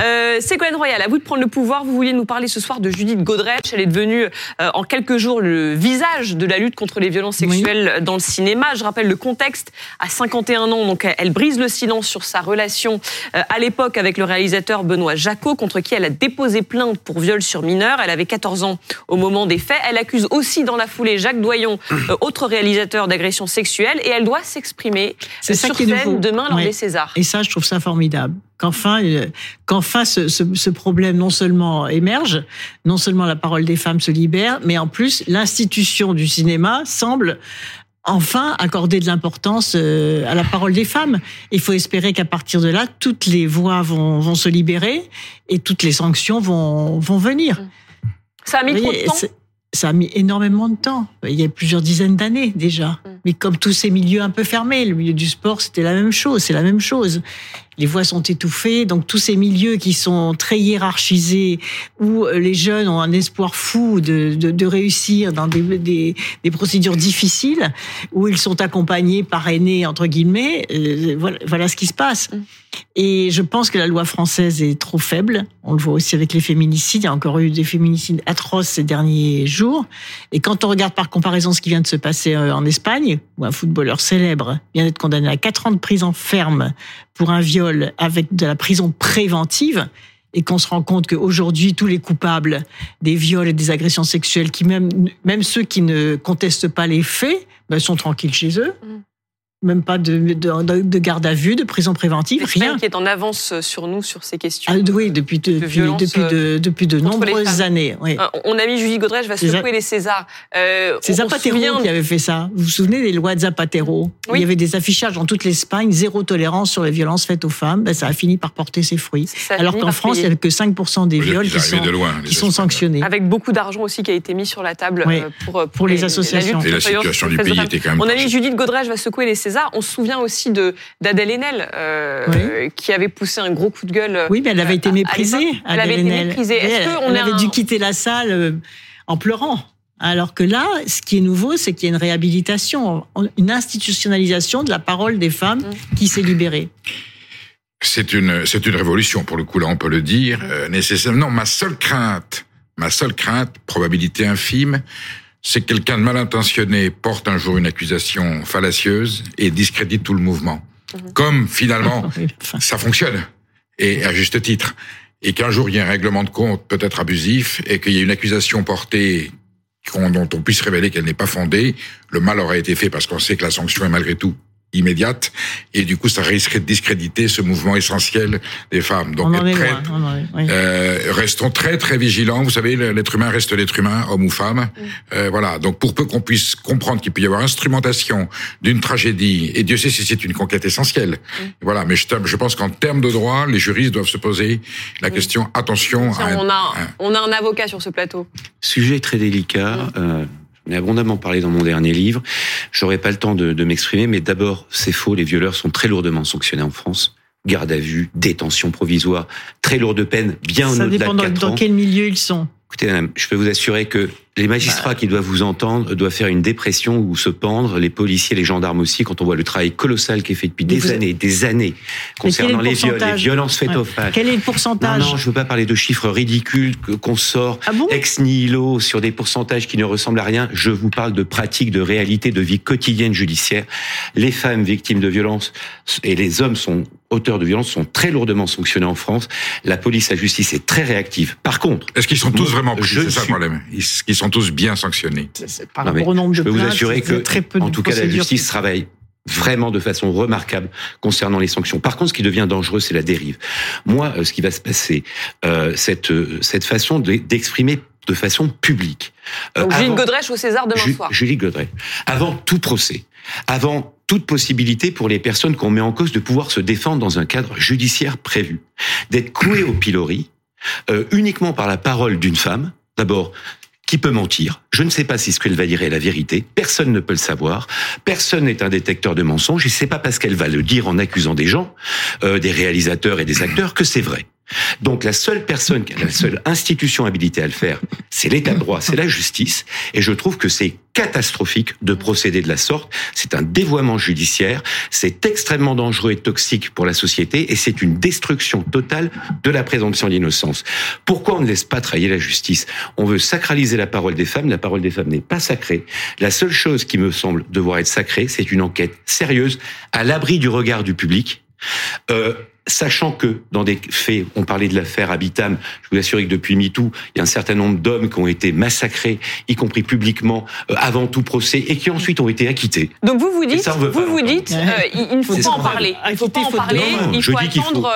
Euh, Ségolène Royal, à vous de prendre le pouvoir. Vous vouliez nous parler ce soir de Judith Godrèche. Elle est devenue euh, en quelques jours le visage de la lutte contre les violences sexuelles dans le cinéma. Je rappelle le contexte. À 51 ans, donc elle brise le silence sur sa relation euh, à l'époque avec le réalisateur Benoît Jacot, contre qui elle a déposé plainte pour viol sur mineur. Elle avait 14 ans au moment des faits. Elle accuse aussi dans la foulée Jacques Doyon, euh, autre réalisateur d'agression sexuelle, et elle doit s'exprimer sur scène demain lors des Césars. Et ça, je trouve ça formidable qu'enfin, euh, qu'enfin ce, ce, ce, problème non seulement émerge, non seulement la parole des femmes se libère, mais en plus l'institution du cinéma semble enfin accorder de l'importance euh, à la parole des femmes. Il faut espérer qu'à partir de là, toutes les voix vont, vont se libérer et toutes les sanctions vont, vont venir. Ça a mis trop de temps ça a mis énormément de temps. Il y a plusieurs dizaines d'années déjà. Mais comme tous ces milieux un peu fermés, le milieu du sport, c'était la même chose, c'est la même chose les voix sont étouffées. Donc tous ces milieux qui sont très hiérarchisés, où euh, les jeunes ont un espoir fou de, de, de réussir dans des, des, des, procédures difficiles, où ils sont accompagnés, parrainés, entre guillemets, euh, voilà, voilà ce qui se passe. Mm. Et je pense que la loi française est trop faible. On le voit aussi avec les féminicides. Il y a encore eu des féminicides atroces ces derniers jours. Et quand on regarde par comparaison ce qui vient de se passer euh, en Espagne, où un footballeur célèbre vient d'être condamné à 4 ans de prison ferme pour un viol avec de la prison préventive et qu'on se rend compte qu'aujourd'hui, tous les coupables des viols et des agressions sexuelles, qui même, même ceux qui ne contestent pas les faits, ben, sont tranquilles chez eux. Mm même pas de, de, de, garde à vue, de prison préventive, rien. qui est en avance sur nous sur ces questions. Ah, oui, depuis, de, depuis, depuis, de, depuis de nombreuses années. Oui. Euh, on a mis Julie Godrej va secouer les Césars. Euh, C'est Zapatero qui avait fait ça. Vous vous souvenez des lois de Zapatero? Oui. Il y avait des affichages dans toute l'Espagne, zéro tolérance sur les violences faites aux femmes. Ben, ça a fini par porter ses fruits. Alors qu'en France, il n'y avait que 5% des viols qui sont, loin, qui sont sanctionnés. Avec beaucoup d'argent aussi qui a été mis sur la table oui. Euh, pour, pour, pour, les, associations. Et la situation du pays était quand même... On a mis Judith Godrej va secouer les Césars on se souvient aussi de d'Adèle Haenel, euh, qui avait poussé un gros coup de gueule. Oui, mais elle avait été méprisée. Elle avait été méprisée. Elle, elle avait dû quitter la salle euh, en pleurant. Alors que là, ce qui est nouveau, c'est qu'il y a une réhabilitation, une institutionnalisation de la parole des femmes mm. qui s'est libérée. C'est une, c'est une révolution, pour le coup, là, on peut le dire, euh, nécessairement. Non, ma seule crainte, ma seule crainte, probabilité infime, c'est que quelqu'un de mal intentionné porte un jour une accusation fallacieuse et discrédite tout le mouvement. Mhm. Comme finalement ça fonctionne, et à juste titre, et qu'un jour il y ait un règlement de compte peut-être abusif et qu'il y ait une accusation portée dont on puisse révéler qu'elle n'est pas fondée, le mal aura été fait parce qu'on sait que la sanction est malgré tout immédiate et du coup ça risquerait de discréditer ce mouvement essentiel des femmes. Donc très, euh, restons très très vigilants. Vous savez, l'être humain reste l'être humain, homme ou femme. Euh, voilà. Donc pour peu qu'on puisse comprendre qu'il peut y avoir instrumentation d'une tragédie, et Dieu sait si c'est une conquête essentielle. Voilà. Mais je, je pense qu'en termes de droit, les juristes doivent se poser la question. Attention. on a on a un avocat sur ce plateau. Sujet très délicat. Euh, J'en ai abondamment parlé dans mon dernier livre. J'aurais pas le temps de, de m'exprimer, mais d'abord, c'est faux. Les violeurs sont très lourdement sanctionnés en France. Garde à vue, détention provisoire, très lourde peine, bien au-delà de 4 ans. Ça dépend dans quel milieu ils sont. Écoutez, madame, je peux vous assurer que les magistrats bah. qui doivent vous entendre doivent faire une dépression ou se pendre, les policiers, les gendarmes aussi, quand on voit le travail colossal qui est fait depuis des vous... années, des années, concernant les viols, les violences faites ouais. aux femmes. Quel est le pourcentage Non, non, je veux pas parler de chiffres ridicules qu'on sort ah bon ex nihilo sur des pourcentages qui ne ressemblent à rien. Je vous parle de pratiques, de réalités, de vie quotidienne judiciaire. Les femmes victimes de violences et les hommes sont auteurs de violences sont très lourdement sanctionnés en France. La police, la justice est très réactive. Par contre, est-ce qu'ils sont tous vraiment pris C'est ça le problème. Ils sont tous bien sanctionnés. Par non, gros nombre je peux vous assurer que, très peu en tout cas, la justice travaille vraiment de façon remarquable concernant les sanctions. Par contre, ce qui devient dangereux, c'est la dérive. Moi, ce qui va se passer, euh, cette cette façon d'exprimer de façon publique. Euh, Donc, Julie Godrèche au César demain Ju soir. Julie Godrèche. Avant tout procès, avant toute possibilité pour les personnes qu'on met en cause de pouvoir se défendre dans un cadre judiciaire prévu, d'être cloué au pilori euh, uniquement par la parole d'une femme. D'abord, qui peut mentir Je ne sais pas si ce qu'elle va dire est la vérité. Personne ne peut le savoir. Personne n'est un détecteur de mensonges. Et c'est pas parce qu'elle va le dire en accusant des gens, euh, des réalisateurs et des acteurs, que c'est vrai. Donc la seule personne, la seule institution habilitée à le faire, c'est l'État de droit, c'est la justice. Et je trouve que c'est catastrophique de procéder de la sorte. C'est un dévoiement judiciaire, c'est extrêmement dangereux et toxique pour la société, et c'est une destruction totale de la présomption d'innocence. Pourquoi on ne laisse pas travailler la justice? On veut sacraliser la parole des femmes. La parole des femmes n'est pas sacrée. La seule chose qui me semble devoir être sacrée, c'est une enquête sérieuse, à l'abri du regard du public. Euh, sachant que dans des faits, on parlait de l'affaire Habitam, je vous assure que depuis MeToo, il y a un certain nombre d'hommes qui ont été massacrés, y compris publiquement, euh, avant tout procès, et qui ensuite ont été acquittés. Donc vous vous dites, vous vous dites, euh, il ne faut pas en parler. Il faut pas en parler. il faut attendre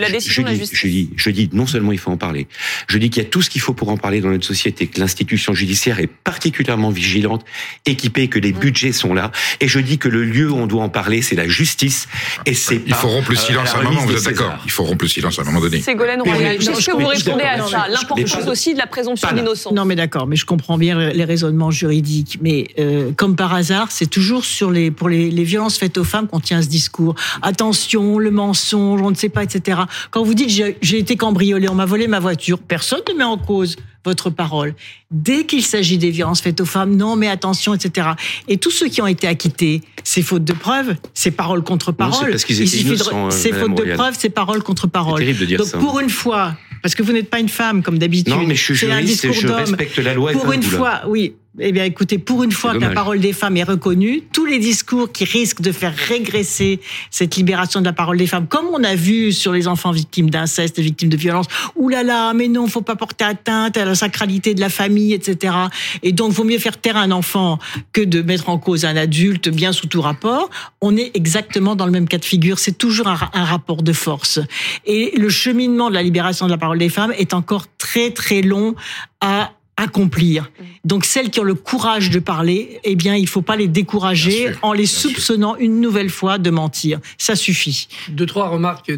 la décision de la justice. Je dis, je dis, non seulement il faut en parler, je dis qu'il y a tout ce qu'il faut pour en parler dans notre société, que l'institution judiciaire est particulièrement vigilante, équipée, que les budgets sont là, et je dis que le lieu où on doit en parler, c'est la justice, et c'est. Il faut rompre le euh, à vous êtes d'accord. Il faut rompre le silence à un moment donné. Ségolène Royal, qu'est-ce que vous répondez à ça L'importance aussi de la présomption d'innocence? Non, mais d'accord, mais je comprends bien les raisonnements juridiques. Mais euh, comme par hasard, c'est toujours sur les, pour les, les violences faites aux femmes qu'on tient ce discours. Attention, le mensonge, on ne sait pas, etc. Quand vous dites j'ai été cambriolé, on m'a volé ma voiture, personne ne met en cause votre parole. Dès qu'il s'agit des violences faites aux femmes, non, mais attention, etc. Et tous ceux qui ont été acquittés, c'est faute de preuve, c'est parole contre parole. C'est faute de preuve, c'est parole contre parole. Donc pour une fois, parce que vous n'êtes pas une femme comme d'habitude. Non, mais je suis juriste et je respecte la loi. Pour une fois, oui, eh bien, écoutez, pour une fois que la parole des femmes est reconnue, tous les discours qui risquent de faire régresser cette libération de la parole des femmes, comme on a vu sur les enfants victimes d'inceste et victimes de violence, oulala, là là, mais non, faut pas porter atteinte à la sacralité de la famille, etc. Et donc, vaut mieux faire taire un enfant que de mettre en cause un adulte bien sous tout rapport. On est exactement dans le même cas de figure. C'est toujours un, un rapport de force. Et le cheminement de la libération de la parole des femmes est encore très, très long à accomplir. Mm. Donc celles qui ont le courage de parler, eh bien, il faut pas les décourager en les soupçonnant une nouvelle fois de mentir. Ça suffit. Deux, trois remarques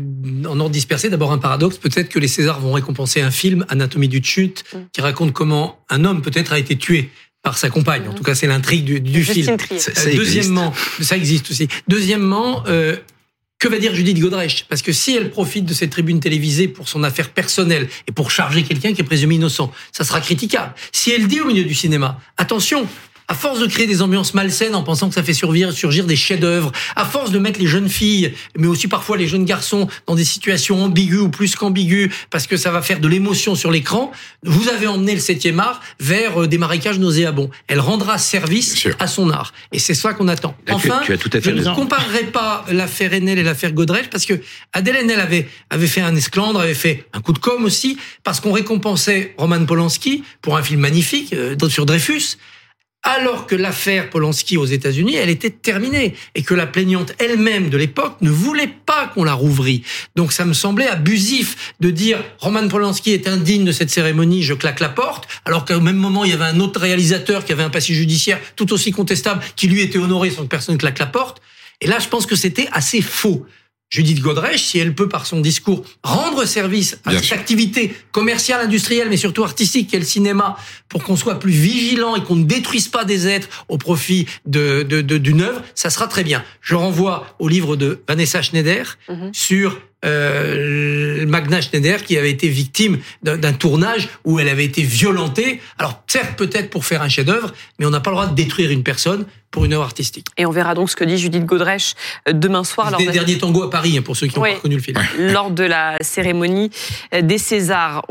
en ordre dispersé. D'abord un paradoxe. Peut-être que les Césars vont récompenser un film, Anatomie du chute, mm. qui raconte comment un homme peut-être a été tué par sa compagne. En mm. tout cas, c'est l'intrigue du, film. Ça, Deuxièmement, ça existe aussi. Deuxièmement, euh, que va dire Judith Godrèche? Parce que si elle profite de cette tribune télévisée pour son affaire personnelle et pour charger quelqu'un qui est présumé innocent, ça sera critiquable. Si elle dit au milieu du cinéma, attention, à force de créer des ambiances malsaines en pensant que ça fait surgir, surgir des chefs-d'œuvre, à force de mettre les jeunes filles, mais aussi parfois les jeunes garçons dans des situations ambiguës ou plus qu'ambiguës, parce que ça va faire de l'émotion sur l'écran, vous avez emmené le 7e art vers euh, des marécages nauséabonds. Elle rendra service à son art. Et c'est ça qu'on attend. enfin, tu, as tout à fait je ne comparerai pas l'affaire Enel et l'affaire Godrej, parce que Adèle Enel avait, avait fait un esclandre, avait fait un coup de com aussi, parce qu'on récompensait Roman Polanski pour un film magnifique euh, sur Dreyfus alors que l'affaire Polanski aux États-Unis, elle était terminée et que la plaignante elle-même de l'époque ne voulait pas qu'on la rouvrît. Donc ça me semblait abusif de dire Roman Polanski est indigne de cette cérémonie, je claque la porte, alors qu'au même moment il y avait un autre réalisateur qui avait un passé judiciaire tout aussi contestable qui lui était honoré sans que personne claque la porte. Et là, je pense que c'était assez faux. Judith Godrèche, si elle peut par son discours rendre service à cette activité commerciale, industrielle, mais surtout artistique qu'est le cinéma, pour qu'on soit plus vigilant et qu'on ne détruise pas des êtres au profit de d'une œuvre, ça sera très bien. Je renvoie au livre de Vanessa Schneider mhm. sur euh, Magna Schneider qui avait été victime d'un tournage où elle avait été violentée. Alors certes peut-être pour faire un chef-d'œuvre, mais on n'a pas le droit de détruire une personne pour une œuvre artistique. Et on verra donc ce que dit Judith Godrèche euh, demain soir. C'était le dernier tango à Paris, hein, pour ceux qui ont pas connu le film. Lors de la cérémonie des Césars.